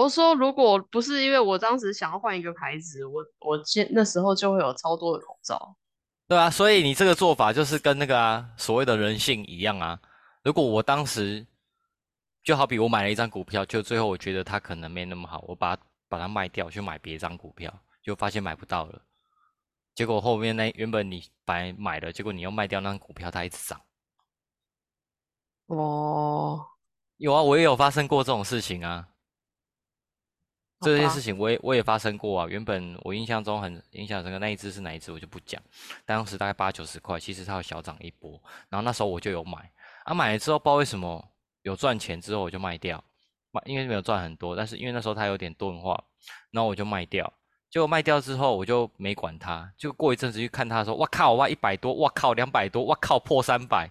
我说如果不是因为我当时想要换一个牌子，我我现那时候就会有超多的口罩。对啊，所以你这个做法就是跟那个啊所谓的人性一样啊。如果我当时就好比我买了一张股票，就最后我觉得它可能没那么好，我把把它卖掉去买别张股票，就发现买不到了。结果后面那原本你本来买了，结果你又卖掉那张股票，它一直涨。哦，有啊，我也有发生过这种事情啊。这件事情我也我也发生过啊。原本我印象中很印象深刻，那一只是哪一只我就不讲，当时大概八九十块，其实它有小涨一波，然后那时候我就有买，啊买了之后不知道为什么有赚钱之后我就卖掉，卖因为没有赚很多，但是因为那时候它有点钝化，然后我就卖掉，结果卖掉之后我就没管它，就过一阵子去看它说，哇靠，我卖一百多，哇靠两百多，哇靠破三百，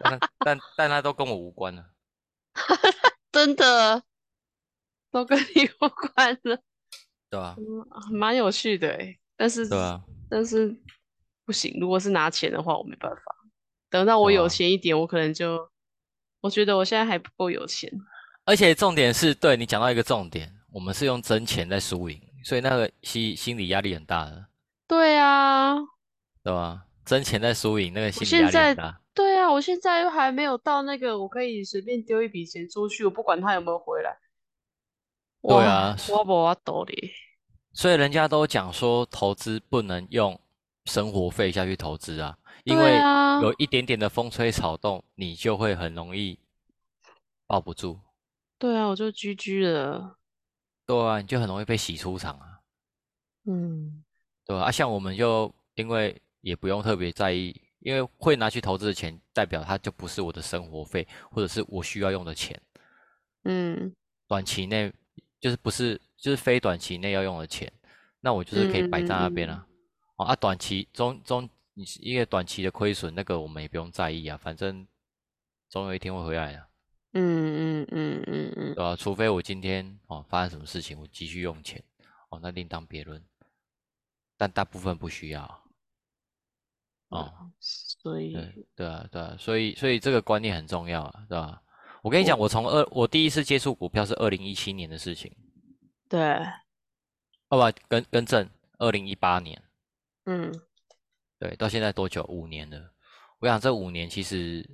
但但但它都跟我无关了。真的都跟你有关的，对吧、嗯蛮有趣的诶。但是对啊，但是不行，如果是拿钱的话，我没办法。等到我有钱一点，我可能就我觉得我现在还不够有钱。而且重点是对你讲到一个重点，我们是用真钱在输赢，所以那个心心理压力很大的，对啊，对吧？真钱在输赢，那个心理压力很大。对啊，我现在又还没有到那个我可以随便丢一笔钱出去，我不管他有没有回来。对啊我无法度哩。所以人家都讲说，投资不能用生活费下去投资啊，因对为啊有一点点的风吹草动，你就会很容易抱不住，对啊，我就居居了。对啊，你就很容易被洗出场啊，嗯，对吧？啊，像我们就因为也不用特别在意，因为会拿去投资的钱，代表它就不是我的生活费，或者是我需要用的钱。嗯短期内就是不是就是非短期内要用的钱，那我就是可以摆在那边啊。哦啊，短期中中你是一个短期的亏损，那个我们也不用在意啊，反正总有一天会回来的，嗯嗯嗯嗯嗯，对吧、除非我今天哦发生什么事情，我急需用钱，哦那另当别论，但大部分不需要。哦，所以对对啊对啊，所以所以这个观念很重要啊，对吧？我跟你讲，我从二我第一次接触股票是二零一七年的事情。对，哦不，更更正，二零一八年，嗯。对，到现在多久？五年了。我想这五年其实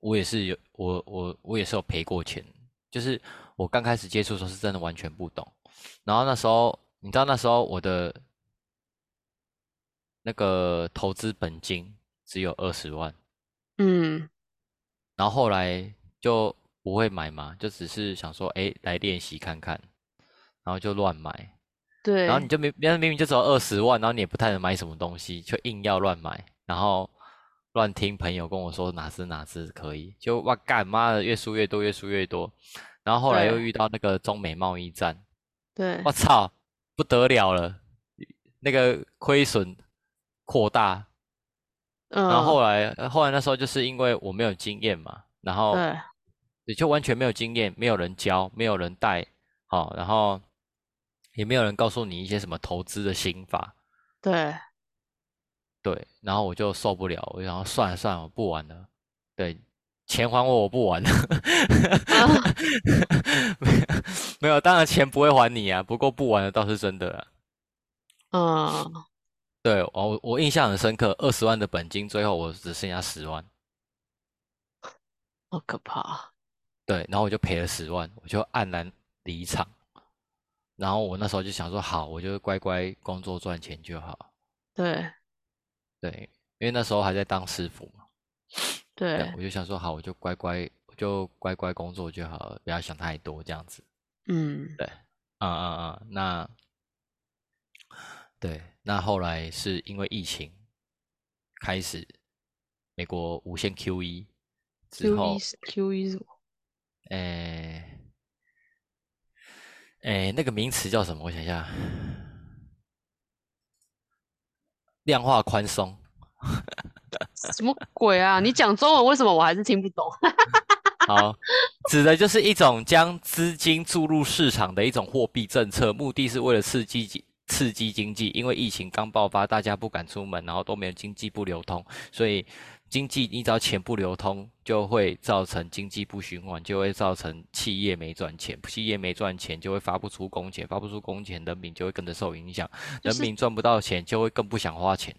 我也是有，我我我也是有赔过钱，就是我刚开始接触的时候是真的完全不懂，然后那时候你知道那时候我的那个投资本金只有二十万，嗯。然后后来就不会买嘛，就只是想说，哎，来练习看看，然后就乱买。对，然后你就明，明明明就只有二十万，然后你也不太能买什么东西，就硬要乱买，然后乱听朋友跟我说哪只哪只可以，就哇干妈的越输越多，越输越多，然后后来又遇到那个中美贸易战，对。我操，不得了了，那个亏损扩大，嗯，然后后来后来那时候就是因为我没有经验嘛，然后对也就完全没有经验，没有人教，没有人带，好、然后也没有人告诉你一些什么投资的心法。对对，然后我就受不了，我就想算了算了，我不玩了。对，钱还我，我不玩了。啊没有没有，当然钱不会还你啊，不过不玩了倒是真的啦。嗯，对，我我印象很深刻，二十万的本金，最后我只剩下十万。好可怕，对，然后我就赔了十万，我就黯然离场。然后我那时候就想说，好，我就乖乖工作赚钱就好。对对，因为那时候还在当师傅嘛。对，对，我就想说，好，我就乖乖，我就乖乖工作就好了，不要想太多，这样子。嗯对，啊啊啊，那对，那后来是因为疫情开始，美国无限 QE 之后一，是 Q 一是什么？诶，诶，那个名词叫什么？我想一下，量化宽松。什么鬼啊？你讲中文为什么我还是听不懂？好，指的就是一种将资金注入市场的一种货币政策，目的是为了刺激经刺激经济，因为疫情刚爆发，大家不敢出门，然后都没有经济不流通，所以经济你只要钱不流通，就会造成经济不循环，就会造成企业没赚钱，企业没赚钱就会发不出工钱，发不出工钱，人民就会跟着受影响，人民赚不到钱就会更不想花钱。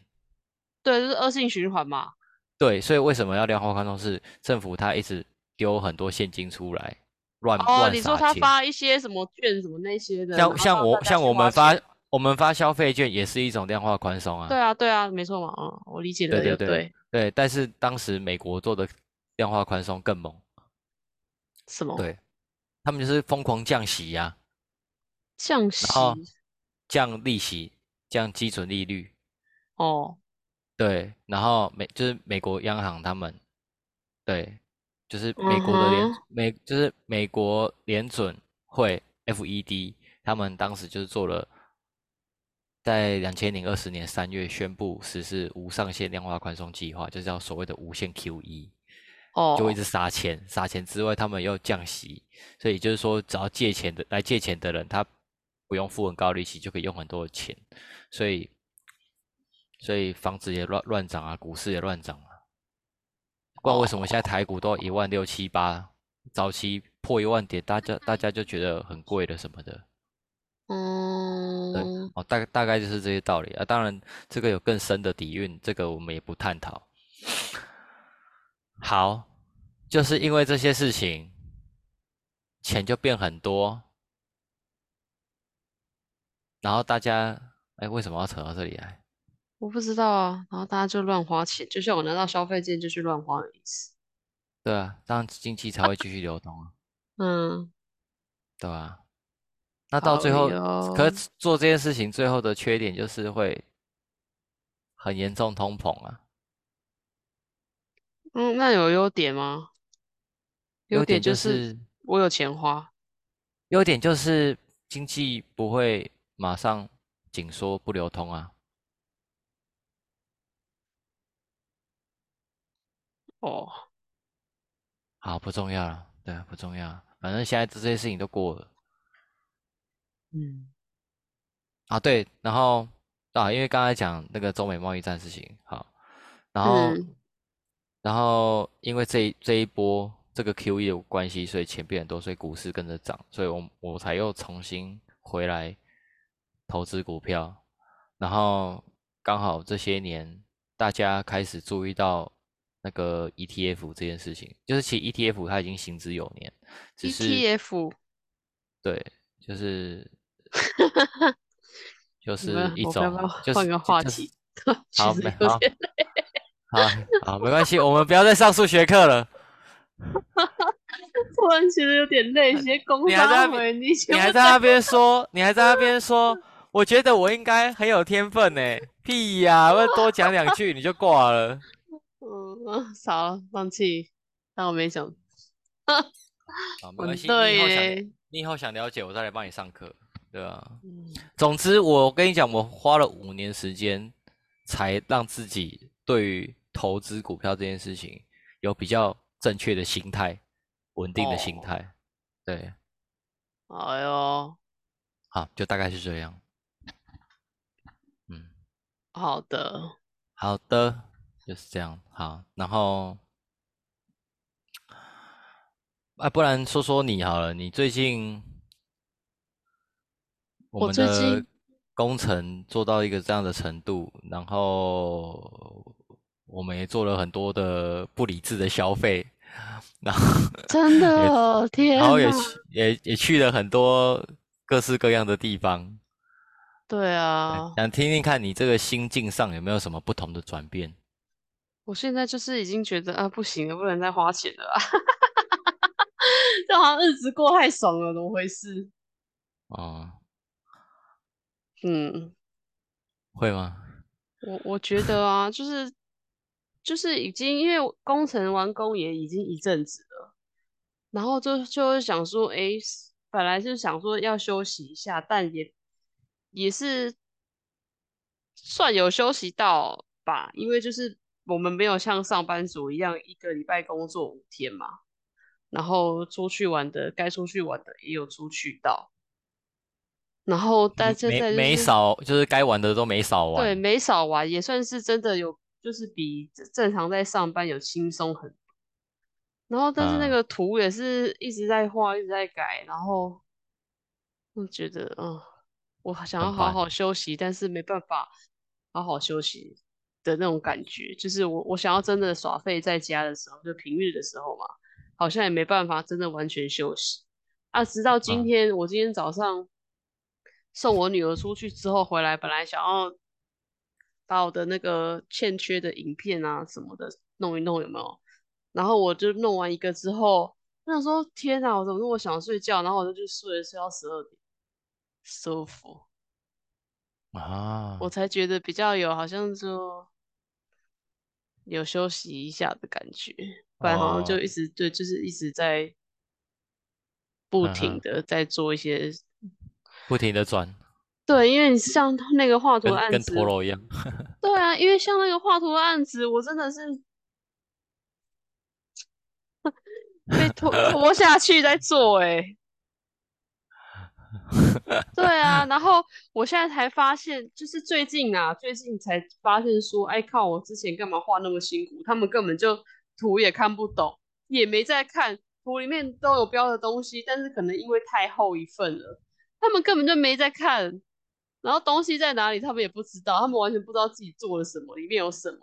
对，就是恶性循环嘛。对，所以为什么要量化宽松？是政府他一直丢很多现金出来，乱乱哦，你说他发一些什么券什么那些的，像像我像我们发我们发消费券也是一种量化宽松啊。对啊，对啊，没错嘛，嗯，我理解的对对对对。但是当时美国做的量化宽松更猛。什么？对，他们就是疯狂降息呀，降息，降利息，降基准利率。哦。对，然后美就是美国央行他们，对，就是美国的联美就是美国联准会 FED，他们当时就是做了，在两千零二十年三月宣布实施无上限量化宽松计划，就叫所谓的无限 QE，哦，就一直撒钱，撒钱之外，他们又降息，所以就是说，只要借钱的来借钱的人，他不用付很高利息，就可以用很多的钱，所以。所以房子也乱乱涨啊，股市也乱涨啊。不知道为什么现在台股都一万六七八，早期破一万点，大家大家就觉得很贵了什么的。嗯，对，哦，大大概就是这些道理啊。当然，这个有更深的底蕴，这个我们也不探讨。好，就是因为这些事情，钱就变很多，然后大家，哎，为什么要扯到这里来？我不知道啊，然后大家就乱花钱，就像我拿到消费券就去乱花的意思。对啊，这样经济才会继续流通啊。嗯，对啊。那到最后，可做这件事情最后的缺点就是会很严重通膨啊。嗯，那有优点吗？优点就是我有钱花。优点就是经济不会马上紧缩不流通啊。哦，好，不重要了，对，不重要，反正现在这些事情都过了。嗯，啊，对，然后啊，因为刚才讲那个中美贸易战事情，好，然后，然后因为这这一波这个 QE 的关系，所以钱变很多，所以股市跟着涨，所以我我才又重新回来投资股票，然后刚好这些年大家开始注意到。那个 ETF 这件事情，就是其实 ETF 它已经行之有年，只是 ETF 对，就是 就是一种，换个话题，好，没好，好，好，没关系，我们不要再上数学课了。突然觉得有点累，些工你还在那，你还在那边说，你还在那边说，我觉得我应该很有天分呢，屁呀，我多讲两句你就挂了。嗯，少了，放弃。但我没想，好，没关系。你以后想，你以后想了解，我再来帮你上课，对啊？嗯。总之，我跟你讲，我花了五年时间，才让自己对于投资股票这件事情有比较正确的心态，稳定的心态。对。哎呦。好，就大概是这样。嗯。好的。好的。就是这样，好，然后，啊，不然说说你好了，你最近，我们的工程做到一个这样的程度，然后我们也做了很多的不理智的消费，然后 真的天，然后也去也也去了很多各式各样的地方，对啊，想听听看你这个心境上有没有什么不同的转变。我现在就是已经觉得啊，不行了，不能再花钱了啊！这好像日子过太爽了，怎么回事？哦，嗯，会吗？我我觉得啊，就是就是已经因为工程完工也已经一阵子了，然后就就想说，哎，本来是想说要休息一下，但也也是算有休息到吧，因为就是。我们没有像上班族一样一个礼拜工作五天嘛，然后出去玩的该出去玩的也有出去到，然后但现没在就是没少，就是该玩的都没少玩对，没少玩，也算是真的有，就是比正常在上班有轻松很多。然后，但是那嗯个图也是一直在画，一直在改，然后我觉得，嗯，我想要好好休息，但是没办法好好休息的那种感觉，就是我我想要真的耍废在家的时候，就平日的时候嘛，好像也没办法真的完全休息啊。直到今嗯天，我今天早上送我女儿出去之后回来，本来想要把我的那个欠缺的影片啊什么的弄一弄，有没有？然后我就弄完一个之后，我想说天哪，我怎么那么想睡觉？然后我就去睡了，睡到十二点，舒服，啊我，才觉得比较有好像就有休息一下的感觉，不然好像就哦一直对，就是一直在不停的在做一些。不停的转，对，因为你像那个画图案子，跟陀螺一样。对啊，因为像那个画图的案子，我真的是 被拖拖下去在做、欸，对啊，然后我现在才发现，就是最近啊，最近才发现说，哎靠，我之前干嘛画那么辛苦？他们根本就图也看不懂，也没在看图里面都有标的东西，但是可能因为太厚一份了，他们根本就没在看。然后东西在哪里，他们也不知道，他们完全不知道自己做了什么，里面有什么。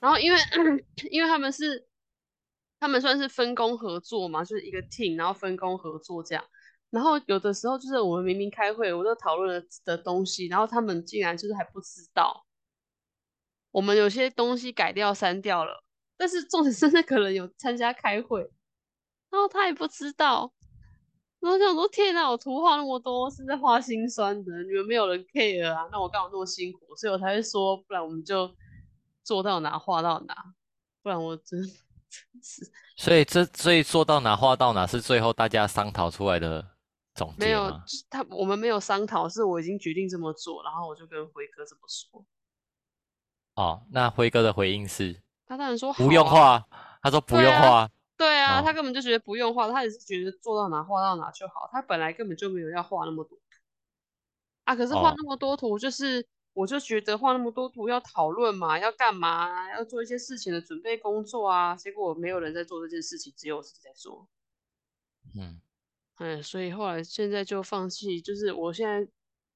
然后因为 因为他们是他们算是分工合作嘛，就是一个 team，然后分工合作这样。然后有的时候就是我们明明开会，我都讨论了的东西，然后他们竟然就是还不知道，我们有些东西改掉删掉了，但是重点是那个人有参加开会，然后他也不知道。然后想说，天哪，我图画那么多是在画心酸的，你们没有人 care 啊，那我干嘛那么辛苦？所以我才会说，不然我们就做到哪画到哪，不然我真真是所以这所以做到哪画到哪是最后大家商讨出来的总结没有？他我们没有商讨，是我已经决定这么做，然后我就跟辉哥这么说，哦，那辉哥的回应是他当然说不用画，他说不用画。对啊，他哦根本就觉得不用画，他也是觉得做到哪画到哪就好，他本来根本就没有要画那么多图啊。可是画哦那么多图，就是我就觉得画那么多图要讨论嘛，要干嘛啊、要做一些事情的准备工作啊。结果没有人在做这件事情，只有我自己在做。嗯嗯，所以后来现在就放弃，就是我现在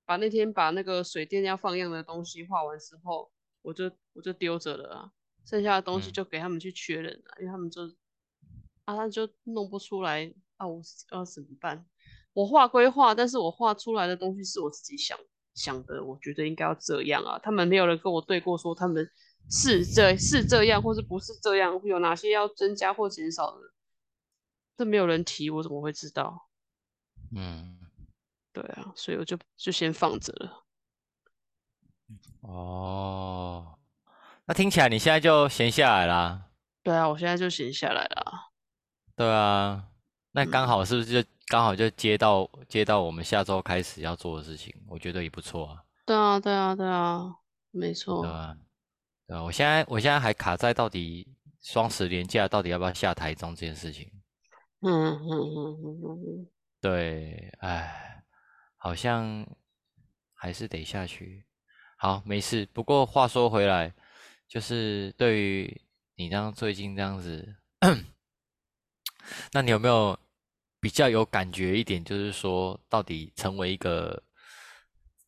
把那天把那个水电要放样的东西画完之后，我就我就丢着了啊，剩下的东西嗯就给他们去确认了，因为他们就啊他就弄不出来啊，我要怎么办？我画归画，但是我画出来的东西是我自己想想的，我觉得应该要这样啊。他们没有人跟我对过，说他们是这是这样，或是不是这样，有哪些要增加或减少的，这没有人提，我怎么会知道？嗯，对啊，所以我就就先放着了。哦，那听起来你现在就闲下来啦。对啊，我现在就闲下来了。对啊，那刚嗯好是不是就刚好就接到接到我们下周开始要做的事情？我觉得也不错啊，对啊，对啊，对啊，没对错。吧？对啊，我现在我现在还卡在到底双十连假到底要不要下台中这件事情。嗯嗯嗯嗯嗯嗯，对，哎，好像还是得下去。好，没事。不过话说回来，就是对于你这样最近这样子，那你有没有比较有感觉一点？就是说，到底成为一个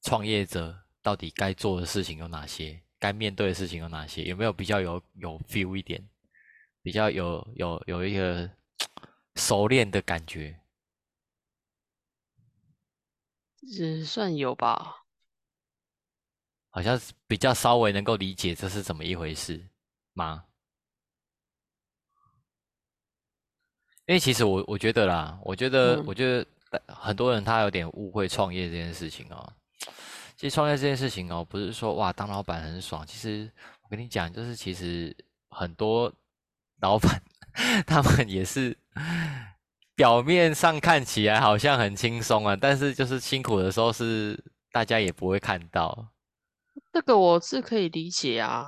创业者，到底该做的事情有哪些？该面对的事情有哪些？有没有比较有有 feel 一点？比较有有有一个熟练的感觉？也算有吧。好像是比较稍微能够理解这是怎么一回事吗？因为其实我我觉得啦，我觉得、嗯我觉得呃很多人他有点误会创业这件事情哦。其实创业这件事情哦，不是说哇当老板很爽。其实我跟你讲，就是其实很多老板 他们也是表面上看起来好像很轻松啊，但是就是辛苦的时候是大家也不会看到。这个我是可以理解啊。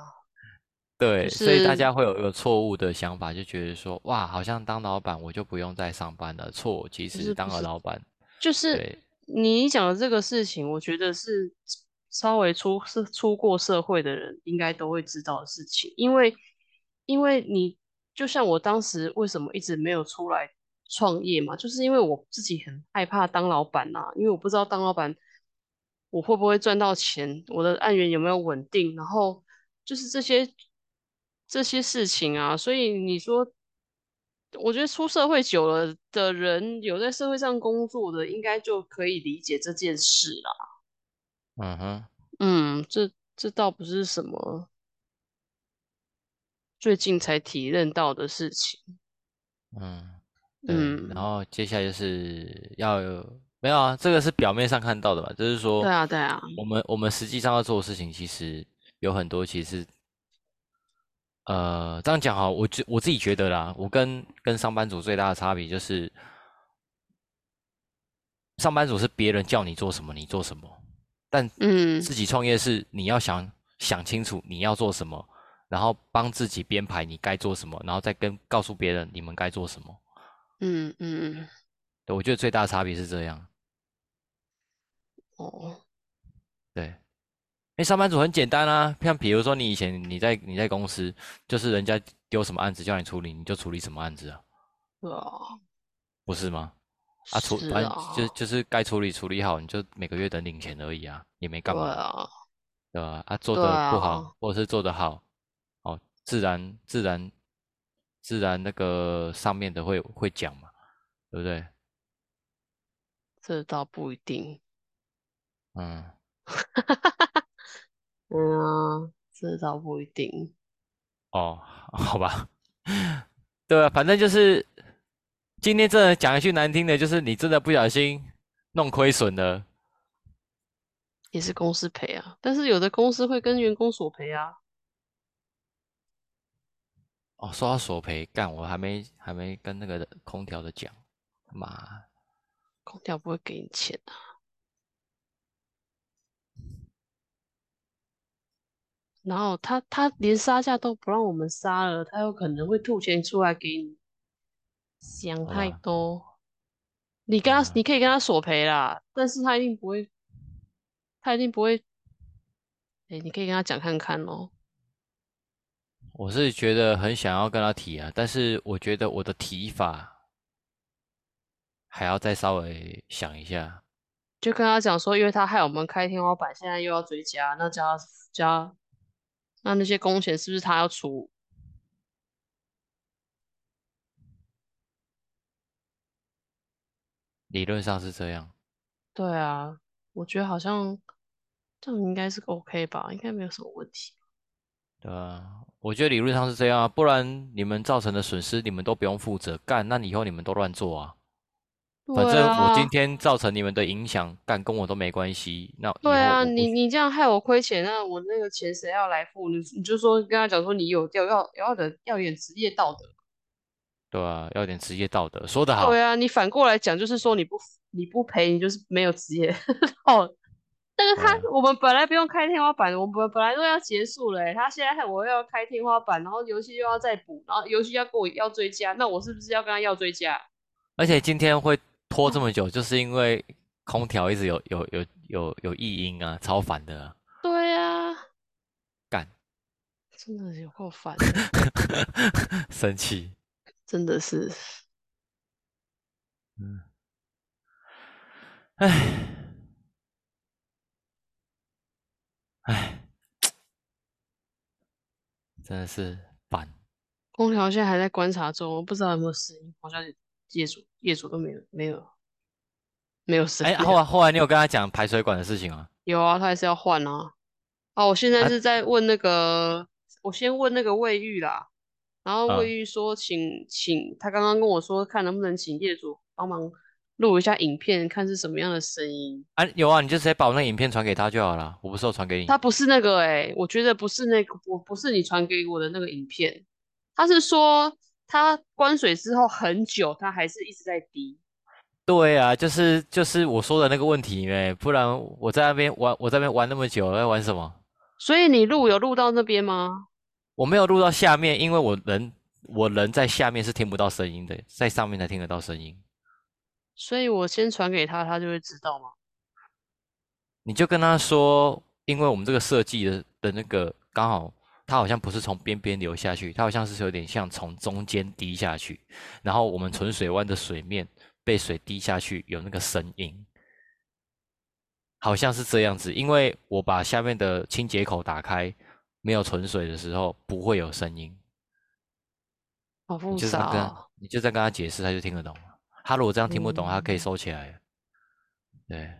对，就所以大家会有一个错误的想法，就觉得说，哇，好像当老板我就不用再上班了。错，其实当了老板，就是，你讲的这个事情，我觉得是稍微出是出过社会的人应该都会知道的事情，因为因为你就像我当时为什么一直没有出来创业嘛，就是因为我自己很害怕当老板呐、因为我不知道当老板我会不会赚到钱，我的案源有没有稳定，然后就是这些这些事情啊，所以你说。我觉得出社会久了的人，有在社会上工作的，应该就可以理解这件事啦。嗯哼，嗯，这这倒不是什么最近才体认到的事情。嗯，嗯，然嗯，后接下来就是要有没有啊？这个是表面上看到的吧，就是说对啊，对啊，我们我们实际上要做的事情，其实有很多，其实呃，这样讲哈，我觉我自己觉得啦，我跟跟上班族最大的差别就是，上班族是别人叫你做什么你做什么，但嗯自己创业是你要想想清楚你要做什么，然后帮自己编排你该做什么，然后再跟告诉别人你们该做什么。嗯嗯，嗯对，我觉得最大的差别是这样。哦，对，因为上班族很简单啊，像比如说你以前你在你在公司，就是人家丢什么案子叫你处理，你就处理什么案子啊，对啊，不是吗？啊，处是反正啊，就就是该处理处理好，你就每个月等领钱而已啊，也没干嘛，对啊，对吧？啊，做的不好啊，或者是做的好，哦，自然自然自然那个上面的会会讲嘛，对不对？这倒不一定。嗯，嗯啊，这倒不一定。哦，好吧，对啊，反正就是今天真的讲一句难听的，就是你真的不小心弄亏损了，也是公司赔啊，但是有的公司会跟员工索赔啊。哦，说到索赔，干，我还没还没跟那个空调的讲，妈，空调不会给你钱啊。然后他他连杀价都不让我们杀了，他有可能会吐钱出来给你。想太，多，你跟他嗯，你可以跟他索赔啦，但是他一定不会，他一定不会。哎，你可以跟他讲看看哦。我是觉得很想要跟他提啊，但是我觉得我的提法还要再稍微想一下。就跟他讲说，因为他害我们开天花板，现在又要追加，那加加，那那些工钱是不是他要出？理论上是这样，对啊，我觉得好像这样应该是 OK 吧，应该没有什么问题。对啊？我觉得理论上是这样啊，不然你们造成的损失你们都不用负责，干，那以后你们都乱做啊。反正我今啊，天造成你们的影响，干跟我都没关系。那对啊，你你这样害我亏钱，那我那个钱谁要来付？你你就说跟他讲说你有要要要的要有点职业道德。对啊，要点职业道德，说得好。对啊，你反过来讲就是说你不你不赔，你就是没有职业道 德。但是他啊，我们本来不用开天花板，我们本本来都要结束了欸，他现在害我要开天花板，然后游戏又要再补，然后游戏要跟我要追加，那我是不是要跟他要追加？而且今天会拖这么久，就是因为空调一直有有有有有异音啊，超烦的啊，对啊，干，真的有够烦，生气。真的是。嗯，唉。唉，真的是烦。空调现在还在观察中，我不知道有没有声音，好像业主业主都没有没有没有声哎，音。后来后来你有跟他讲排水管的事情吗？有啊，他还是要换啊。哦，我现在啊，是在问那个，我先问那个卫浴啦，然后卫嗯，浴说请请，他刚刚跟我说看能不能请业主帮忙录一下影片，看是什么样的声音。啊，有啊，你就直接把我那影片传给他就好了。我不是有传给你。他不是那个诶、我觉得不是那个，我不是你传给我的那个影片，他是说他关水之后很久，他还是一直在滴。对啊，就是就是我说的那个问题呗，不然我在那边玩，我在那边玩那么久，在玩什么？所以你录有录到那边吗？我没有录到下面，因为我人我人在下面是听不到声音的，在上面才听得到声音。所以我先传给他，他就会知道吗？你就跟他说，因为我们这个设计的的那个刚好，它好像不是从边边流下去，它好像是有点像从中间滴下去，然后我们纯水湾的水面被水滴下去有那个声音，好像是这样子。因为我把下面的清洁口打开，没有存水的时候不会有声音。好复你就这样跟杂、哦。你就在跟他解释，他就听得懂了。他如果这样听不懂，他可以嗯收起来。对，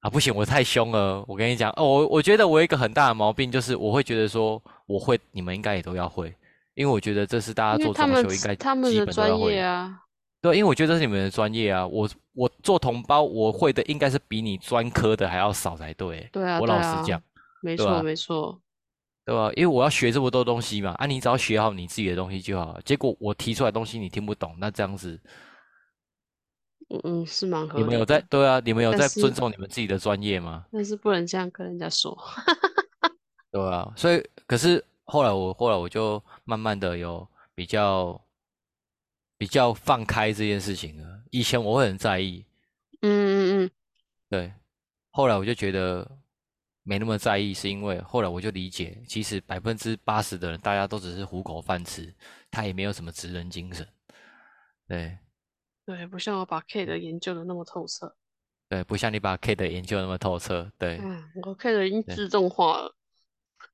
啊，不行，我太凶了。我跟你讲，哦，我我觉得我有一个很大的毛病，就是我会觉得说我会，你们应该也都要会，因为我觉得这是大家做装修应该他们的基本都要专会业啊，对，因为我觉得这是你们的专业啊。我我做同胞，我会的应该是比你专科的还要少才对。对啊，我老实讲，没错没错，对吧？因为我要学这么多东西嘛，啊，你只要学好你自己的东西就好了。结果我提出来的东西你听不懂，那这样子，嗯嗯，是蛮合理你们有在，对啊？你们有在尊重你们自己的专业吗？但是不能这样跟人家说。对啊，所以可是后来我后来我就慢慢的有比较比较放开这件事情了。以前我会很在意，嗯嗯嗯，对，后来我就觉得没那么在意，是因为后来我就理解，其实百分之八十的人大家都只是糊口饭吃，他也没有什么职人精神。对对，不像我把 K 的研究的那么透彻。对，不像你把 K 的研究那么透彻。对嗯，我 K 的已经自动化了。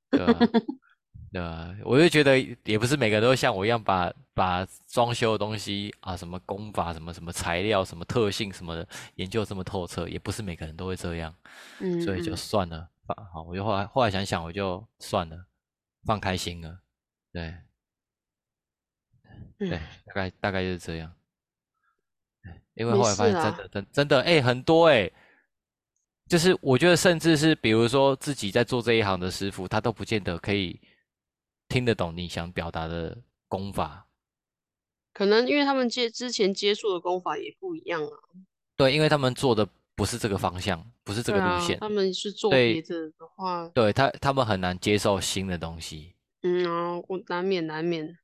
对啊，对啊，我就觉得也不是每个人都像我一样把把装修的东西啊，什么工法、什么什么材料、什么特性什么的研究这么透彻，也不是每个人都会这样，嗯，所以就嗯算了，放好，我就后来后来想想，我就算了，放开心了，对对，嗯大概大概就是这样，对因为没后来发现真的真真的哎、很多哎、就是我觉得甚至是比如说自己在做这一行的师傅，他都不见得可以听得懂你想表达的功法。可能因为他们接之前接触的功法也不一样啊。对，因为他们做的不是这个方向，不是这个路线，他们是做对别的的话，对他他们很难接受新的东西。嗯啊，我难免难免。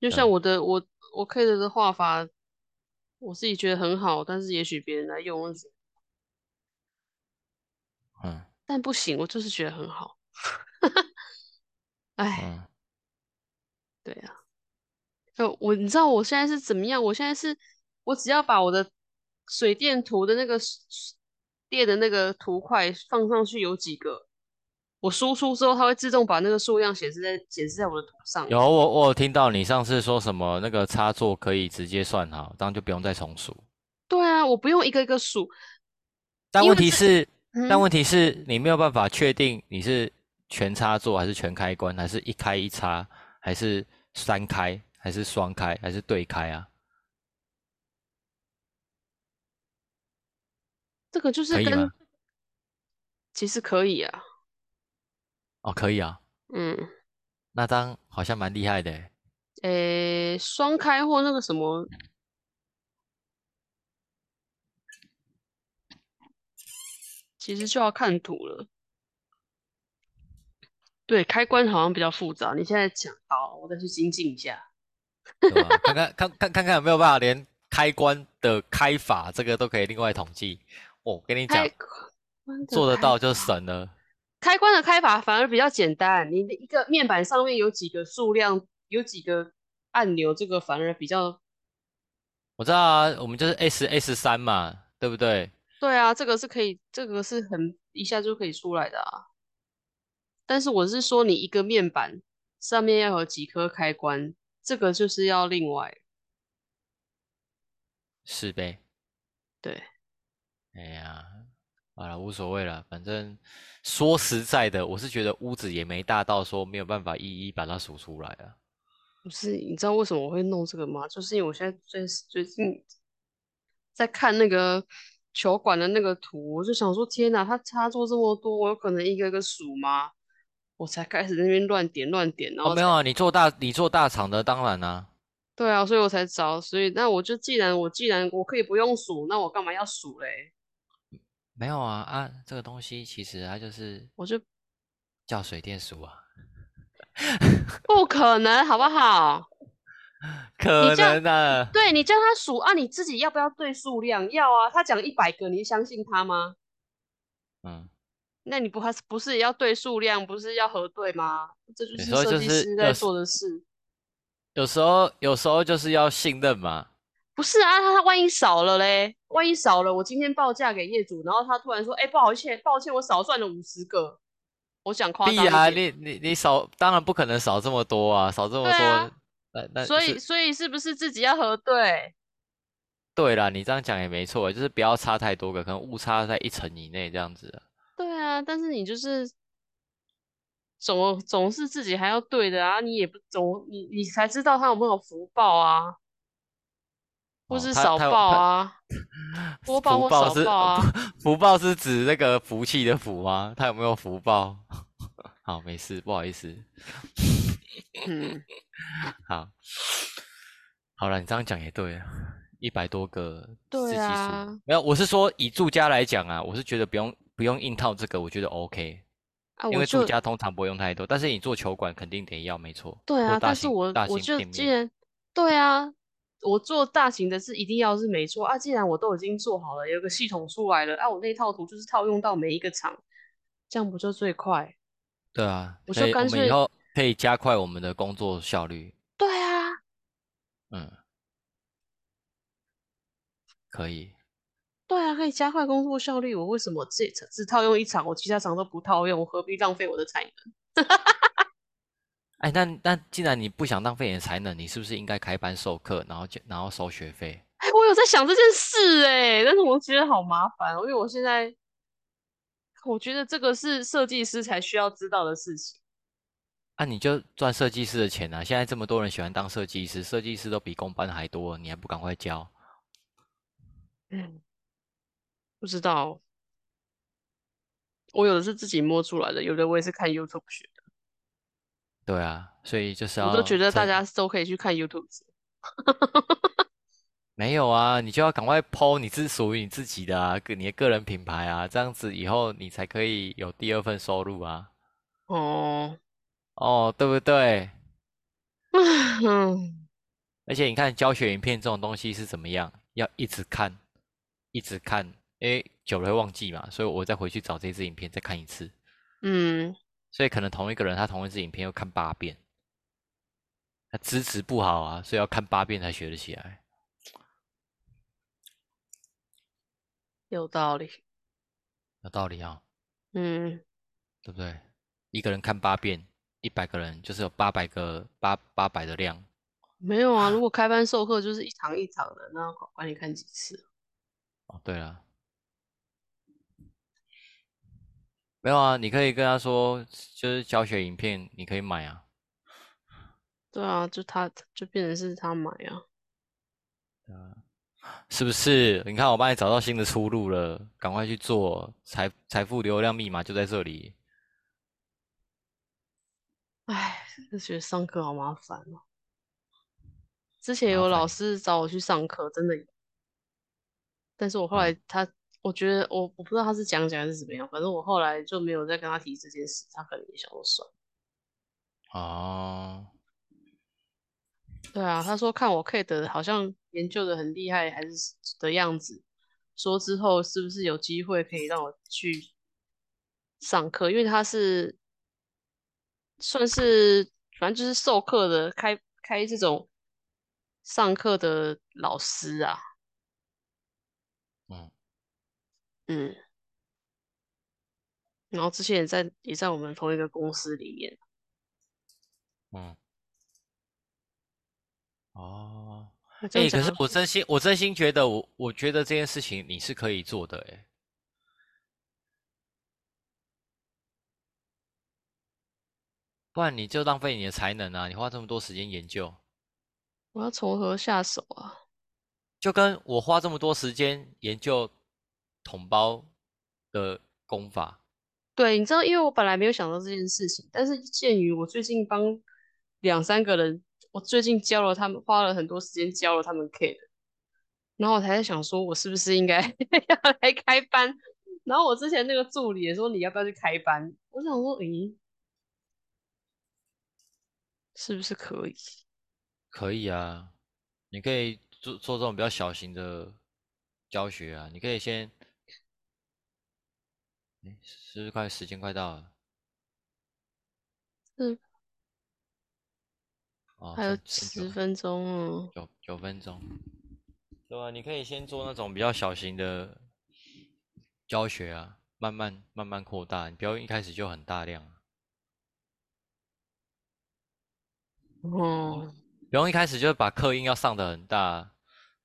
就像我的我我 K 的的画法，我自己觉得很好，但是也许别人来用，嗯但不行，我就是觉得很好。哎，嗯，对啊，呃，我你知道我现在是怎么样？我现在是，我只要把我的水电图的那个水电的那个图块放上去，有几个，我输出之后，它会自动把那个数量显示在显示在我的图上。有我我有听到你上次说什么那个插座可以直接算好，这样就不用再重数。对啊，我不用一个一个数。但问题是，嗯但问题是你没有办法确定你是全插座还是全开关，还是一开一插，还是三开，还是双开，还是对开啊？这个就是跟？其实可以啊，哦，可以啊，嗯，那张好像蛮厉害的欸。诶，双开或那个什么，其实就要看图了。对，开关好像比较复杂。你现在讲好，我再去精进一下。对吧？看看 看看看看有没有办法连开关的开法这个都可以另外统计。我、跟你讲开，关的做得到就法省了。开关的开法反而比较简单，你的一个面板上面有几个数量，有几个按钮，这个反而比较我知道啊，我们就是 S S 三嘛，对不对？对啊，这个是可以，这个是很一下就可以出来的啊。但是我是说，你一个面板上面要有几颗开关，这个就是要另外。是呗。对，哎呀，好了，无所谓了，反正说实在的，我是觉得屋子也没大到说没有办法一一把它数出来啊。不是，你知道为什么我会弄这个吗？就是因为我现在最最近在看那个球馆的那个图，我就想说，天哪，它插座这么多，我有可能一个一个数吗？我才开始那边乱点乱点，然哦，没有啊，你做大你做大厂的，当然啦、对啊，所以我才找，所以那我就既然我既然我可以不用数，那我干嘛要数嘞？没有啊啊，这个东西其实它就是我就叫水电数啊，不可能，好不好？可能啊，对你叫他数啊，你自己要不要对数量？要啊，他讲一百个，你相信他吗？嗯，那你不还是不是也要对数量，不是要核对吗？这就是设计师在做的事。有时候有时候就是要信任嘛。不是啊，他他万一少了嘞，万一少了，我今天报价给业主，然后他突然说，哎、不好意思，抱歉，我少算了五十个。我想夸张一点，你你你少，当然不可能少这么多啊，少这么多，啊那那所以所以是不是自己要核对？对啦，你这样讲也没错，就是不要差太多个，可能误差在一层以内这样子啊。对啊，但是你就是总总是自己还要对的啊，你也不总你你才知道他有没有福报啊，或哦是少 报啊，多报或少福报。福报是指那个福气的福吗？他有没有福报？好，没事，不好意思。嗯，好，好了，你这样讲也对啊，一百多个对啊没有，我是说以住家来讲啊，我是觉得不用不用硬套这个，我觉得 OK，啊，因为住家通常不会用太多，但是你做球馆肯定得要，没错。对啊，但是我大我就既然对啊，我做大型的是一定要是没错啊，既然我都已经做好了，有个系统出来了，啊，我那套图就是套用到每一个厂，这样不就最快？对啊，我就干脆我们以后可以加快我们的工作效率。对啊，嗯，可以。对啊，可以加快工作效率。我为什么这只套用一场，我其他场都不套用？我何必浪费我的才能？哎，那那既然你不想浪费你的才能，你是不是应该开班授课，然后就然后收学费？哎，我有在想这件事哎、但是我觉得好麻烦哦，因为我现在我觉得这个是设计师才需要知道的事情。啊，你就赚设计师的钱啊！现在这么多人喜欢当设计师，设计师都比公班还多，你还不赶快教？嗯，不知道，我有的是自己摸出来的，有的我也是看 YouTube 学的。对啊，所以就是要我都觉得大家都可以去看 YouTube 学。没有啊，你就要赶快抛你自属于你自己的啊，个你的个人品牌啊，这样子以后你才可以有第二份收入啊。哦，哦，对不对？嗯，而且你看教学影片这种东西是怎么样，要一直看，一直看，因为久了会忘记嘛，所以我再回去找这支影片再看一次。嗯，所以可能同一个人他同一支影片要看八遍，他支持不好啊，所以要看八遍才学得起来。有道理。有道理啊，嗯，对不对？一个人看八遍，一百个人就是有八百个八八百的量。没有啊，如果开班授课就是一堂一堂的，那管你看几次。哦，对了，没有啊，你可以跟他说，就是教学影片你可以买啊。对啊，就他就变成是他买啊。是不是？你看我帮你找到新的出路了，赶快去做，财财富流量密码就在这里。唉，就觉得上课好麻烦哦。之前有老烦师找我去上课，真的，但是我后啊来他，我觉得我我不知道他是讲讲还是怎么样，反正我后来就没有再跟他提这件事，他可能也想说算了。哦，对啊，他说看我 Kate 好像研究的很厉害，还是的样子，说之后是不是有机会可以让我去上课？因为他是算是反正就是授课的，开开这种上课的老师啊，嗯，嗯，然后之前也在也在我们同一个公司里面，嗯，哦，那这哎、可是我真心，我真心觉得我，我觉得这件事情你是可以做的，哎，不然你就浪费你的才能啊！你花这么多时间研究，我要从何下手啊？就跟我花这么多时间研究统包的功法，对，你知道，因为我本来没有想到这件事情，但是鉴于我最近帮两三个人，我最近教了他们，花了很多时间教了他们 K 的，然后我才在想说，我是不是应该 要来开班？然后我之前那个助理也说，你要不要去开班？我想说，咦，是不是可以？可以啊，你可以做做这种比较小型的教学啊，你可以先，哎，是不是快时间快到了？是哦，还有剩剩九十分钟哦。九九分钟，对吧？你可以先做那种比较小型的教学啊，慢慢慢慢扩大，你不要一开始就很大量，哦，不用一开始就把课音要上的很大，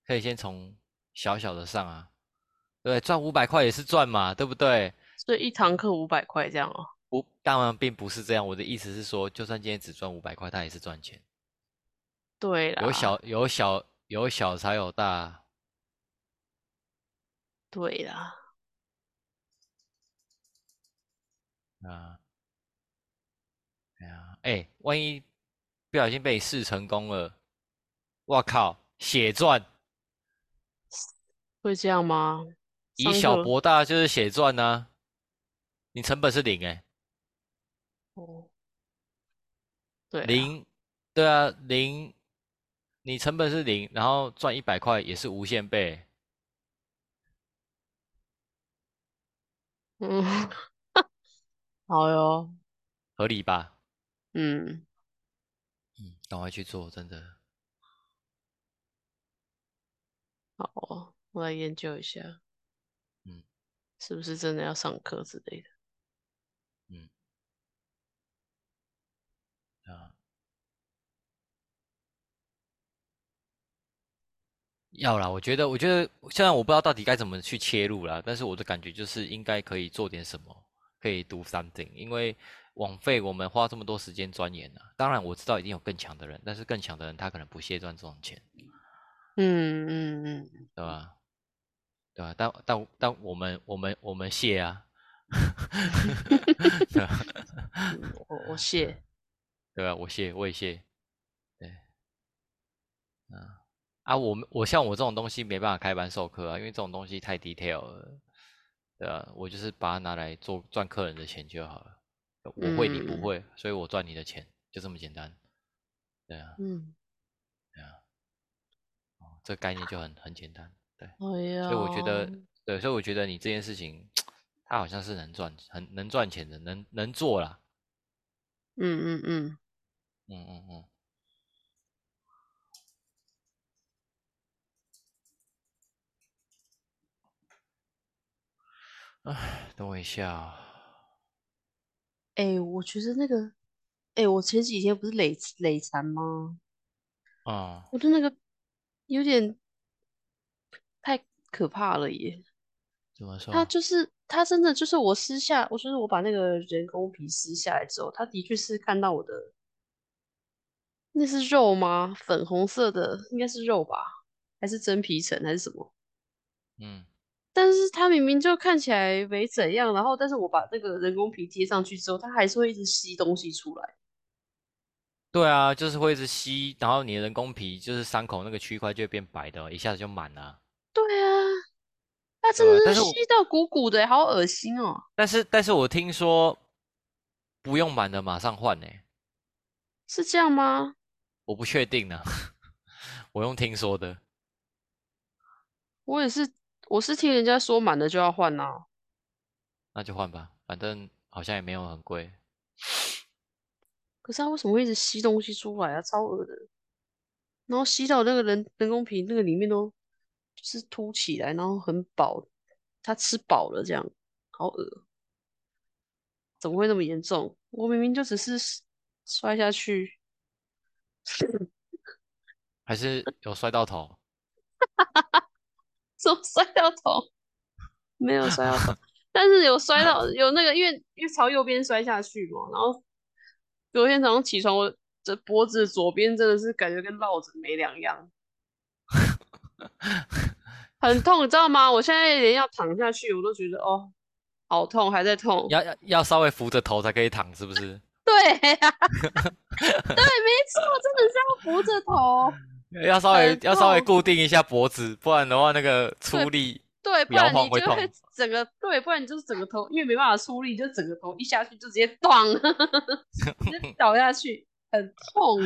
可以先从小小的上啊，对，赚五百块也是赚嘛，对不对？所以一堂课五百块这样哦。不，当然并不是这样，我的意思是说，就算今天只赚五百块，他也是赚钱。对啦，有小有小有小才有大，对啦，啊，哎呀，哎，万一不小心被你试成功了，我靠，血赚，会这样吗？以小博大就是血赚呢、你成本是零哎、哦，对啊，零，对啊，零，你成本是零，然后赚一百块也是无限倍，嗯，好哟，合理吧？嗯，嗯，赶快去做，真的。好哦，我来研究一下，嗯，是不是真的要上课之类的？啊，要啦，我觉得，我觉得虽然我不知道到底该怎么去切入啦，但是我的感觉就是应该可以做点什么，可以 do something，因为枉费我们花这么多时间钻研啊。当然我知道一定有更强的人，但是更强的人他可能不屑赚这种钱，嗯嗯嗯，对吧？对吧？但但但我们我们我们谢啊，对吧？嗯我我谢，对吧？我谢，我也谢，对，嗯。啊，我们我像我这种东西没办法开班授课啊，因为这种东西太 detail 了，对啊，我就是把它拿来做赚客人的钱就好了。我会你不嗯会，所以我赚你的钱，就这么简单。对啊，嗯，对啊，哦，这概念就很很简单，对。哎，所以我觉得，对，所以我觉得你这件事情，它好像是能赚，很能赚钱的，能能做啦。嗯嗯嗯，嗯嗯嗯。哎，等我一下哦。哎、我觉得那个，哎、我前几天不是累累残吗？啊，我的那个有点太可怕了耶！怎么说？他就是他真的就是我撕下，我就是我把那个人工皮撕下来之后，他的确是看到我的，那是肉吗？粉红色的应该是肉吧？还是真皮层还是什么？嗯，但是它明明就看起来没怎样，然后但是我把那个人工皮贴上去之后，它还是会一直吸东西出来。对啊，就是会一直吸，然后你的人工皮就是伤口那个区块就会变白的，一下子就满了。对啊，它真的是吸到鼓鼓的，好恶心哦！但是，但是我听说不用满的马上换呢，是这样吗？我不确定呢，我用听说的。我也是，我是听人家说满了就要换呐、那就换吧，反正好像也没有很贵。可是它为什么会一直吸东西出来啊？超恶的。然后吸到那个人人工皮那个里面都就是凸起来，然后很饱，他吃饱了这样，好恶。怎么会那么严重？我明明就只是摔下去，还是有摔到头？怎么摔到头？没有摔到头，但是有摔到有那个，因为因为朝右边摔下去嘛，然后昨天早上起床，我这脖子左边真的是感觉跟落枕没两样，很痛，你知道吗？我现在连要躺下去，我都觉得哦，好痛，还在痛。要要要稍微扶着头才可以躺，是不是？对呀、扶着头。要稍微要稍微固定一下脖子，不然的话那个出力对，不然你就会整个对，不然你就是整个头，因为没办法出力，就整个头一下去就直接断，直接 倒下去，很痛，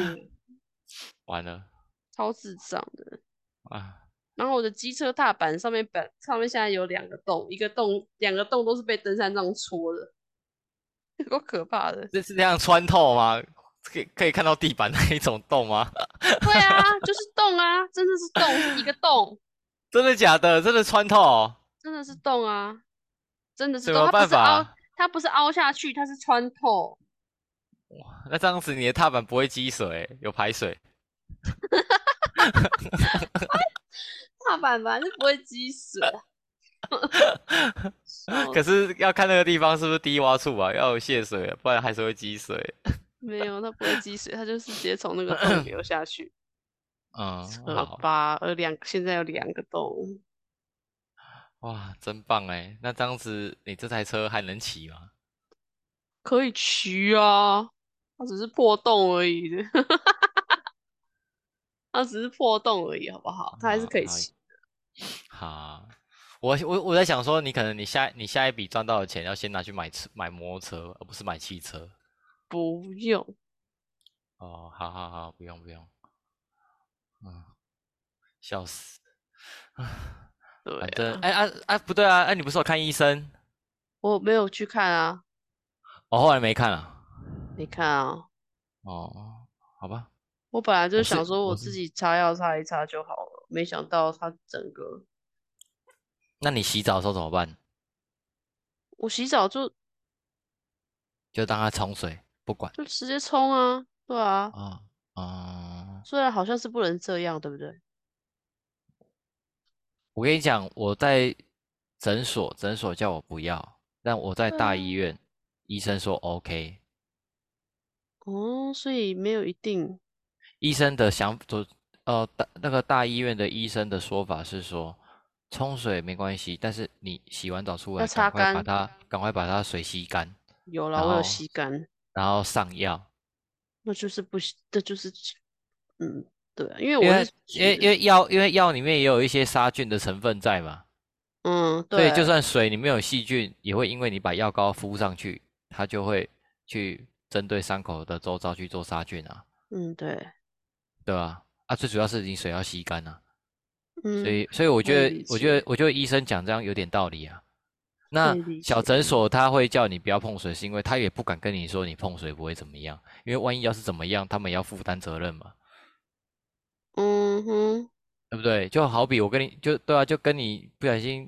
完了超智障的。啊！然后我的机车踏板上面板上面现在有两个洞，一个洞两个洞都是被登山杖戳的，够可怕的。这是这样穿透吗？可以可以看到地板那一种洞吗？对啊，就是洞啊，真的是洞，一个洞，真的假的？真的穿透？真的是洞啊，真的是什洞。它不么办是凹法？，它不是凹下去，它是穿透。哇，那这样子你的踏板不会积水，有排水。踏板本来就不会积水 可是要看那个地方是不是低洼处啊，要有泄水，不然还是会积水。没有，它不会积水，它就是直接从那个洞流下去。嗯，呃好，吧，呃两现在有两个洞，哇，真棒哎！那这样子你这台车还能骑吗？可以骑啊，它只是破洞而已，它只是破洞而已，好不好？它还是可以好骑。好，我我我在想说，你可能你下你下一笔赚到的钱要先拿去买车买摩托车，而不是买汽车。不用，哦，好好好，不用不用。嗯，笑死。对反正啊，哎啊啊不对啊，哎、你不是有看医生？我没有去看啊，我、后来没看啊。没看啊，哦，好吧。我本来就想说我自己擦药擦一擦就好了，没想到它整个，那你洗澡的时候怎么办？我洗澡就就当它冲水，不管。就直接冲啊，对啊，啊啊、虽然好像是不能这样，对不对？我跟你讲，我在诊所，诊所叫我不要，但我在大医院，医生说 OK。哦，所以没有一定，医生的想就呃大那个大医院的医生的说法是说，冲水没关系，但是你洗完澡出来，要擦赶快把它赶快把它水吸干，有啦，我有吸干，然后上药。那就是不行，这就是，嗯，对啊，因为因为我是因为因为药因为药里面也有一些杀菌的成分在嘛，嗯，所以就，算水里面有细菌，也会因为你把药膏敷上去，它就会去针对伤口的周遭去做杀菌啊，嗯，对，对啊？啊，最主要是你水要吸干啊，嗯，所以所以我觉得我觉得我觉得医生讲这样有点道理啊。那小诊所他会叫你不要碰水，是因为他也不敢跟你说你碰水不会怎么样，因为万一要是怎么样，他们也要负担责任嘛。嗯哼，对不对？就好比我跟你就对啊，就跟你不小心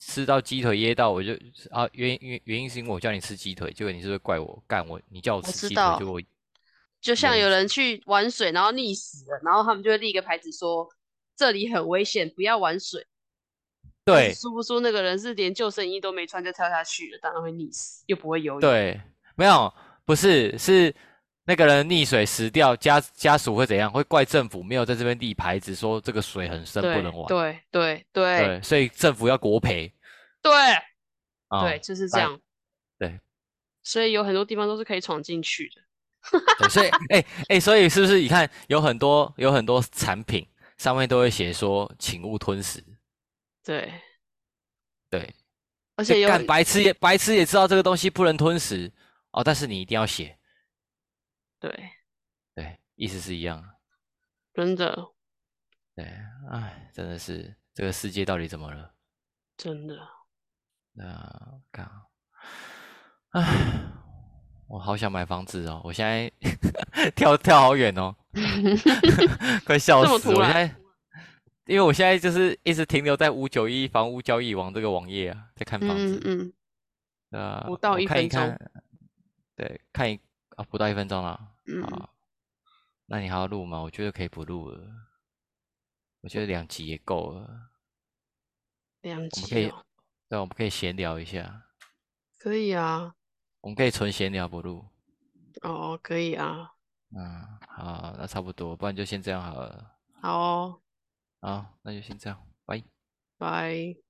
吃到鸡腿噎到，我就啊原原原因是因为我叫你吃鸡腿，结果你是不是怪我干我？你叫我我吃鸡腿，结果我就像有人去玩水，然后溺死了，然后他们就会立一个牌子说这里很危险，不要玩水。对殊不知那个人是连救生衣都没穿就跳下去了，当然会溺死，又不会游泳。对，没有不是是那个人溺水死掉，家家属会怎样？会怪政府没有在这边立牌子说这个水很深不能玩。对对对对，所以政府要国赔对啊。对，就是这样。对所以有很多地方都是可以闯进去的。对，所以 哎哎，所以是不是你看有很多有很多产品上面都会写说请勿吞食。对，对，而且干白痴也白痴也知道这个东西不能吞食哦，但是你一定要写，对，对，意思是一样。真的对，哎，真的是这个世界到底怎么了？真的，那看，哎，我好想买房子哦！我现在 跳跳好远哦，快笑死！我现在，因为我现在就是一直停留在五九一房屋交易网这个网页啊，在看房子。嗯嗯，呃，不到我一分钟看一看，对，看一啊，不到一分钟了。嗯啊，那你还要录吗？我觉得可以不录了，我觉得两集也够了。两我们可以集哦，对，我们可以闲聊一下，可以啊，我们可以纯闲聊不录。哦，可以啊，嗯，好，那差不多，不然就先这样好了。好哦，好，那就先这样，拜。拜。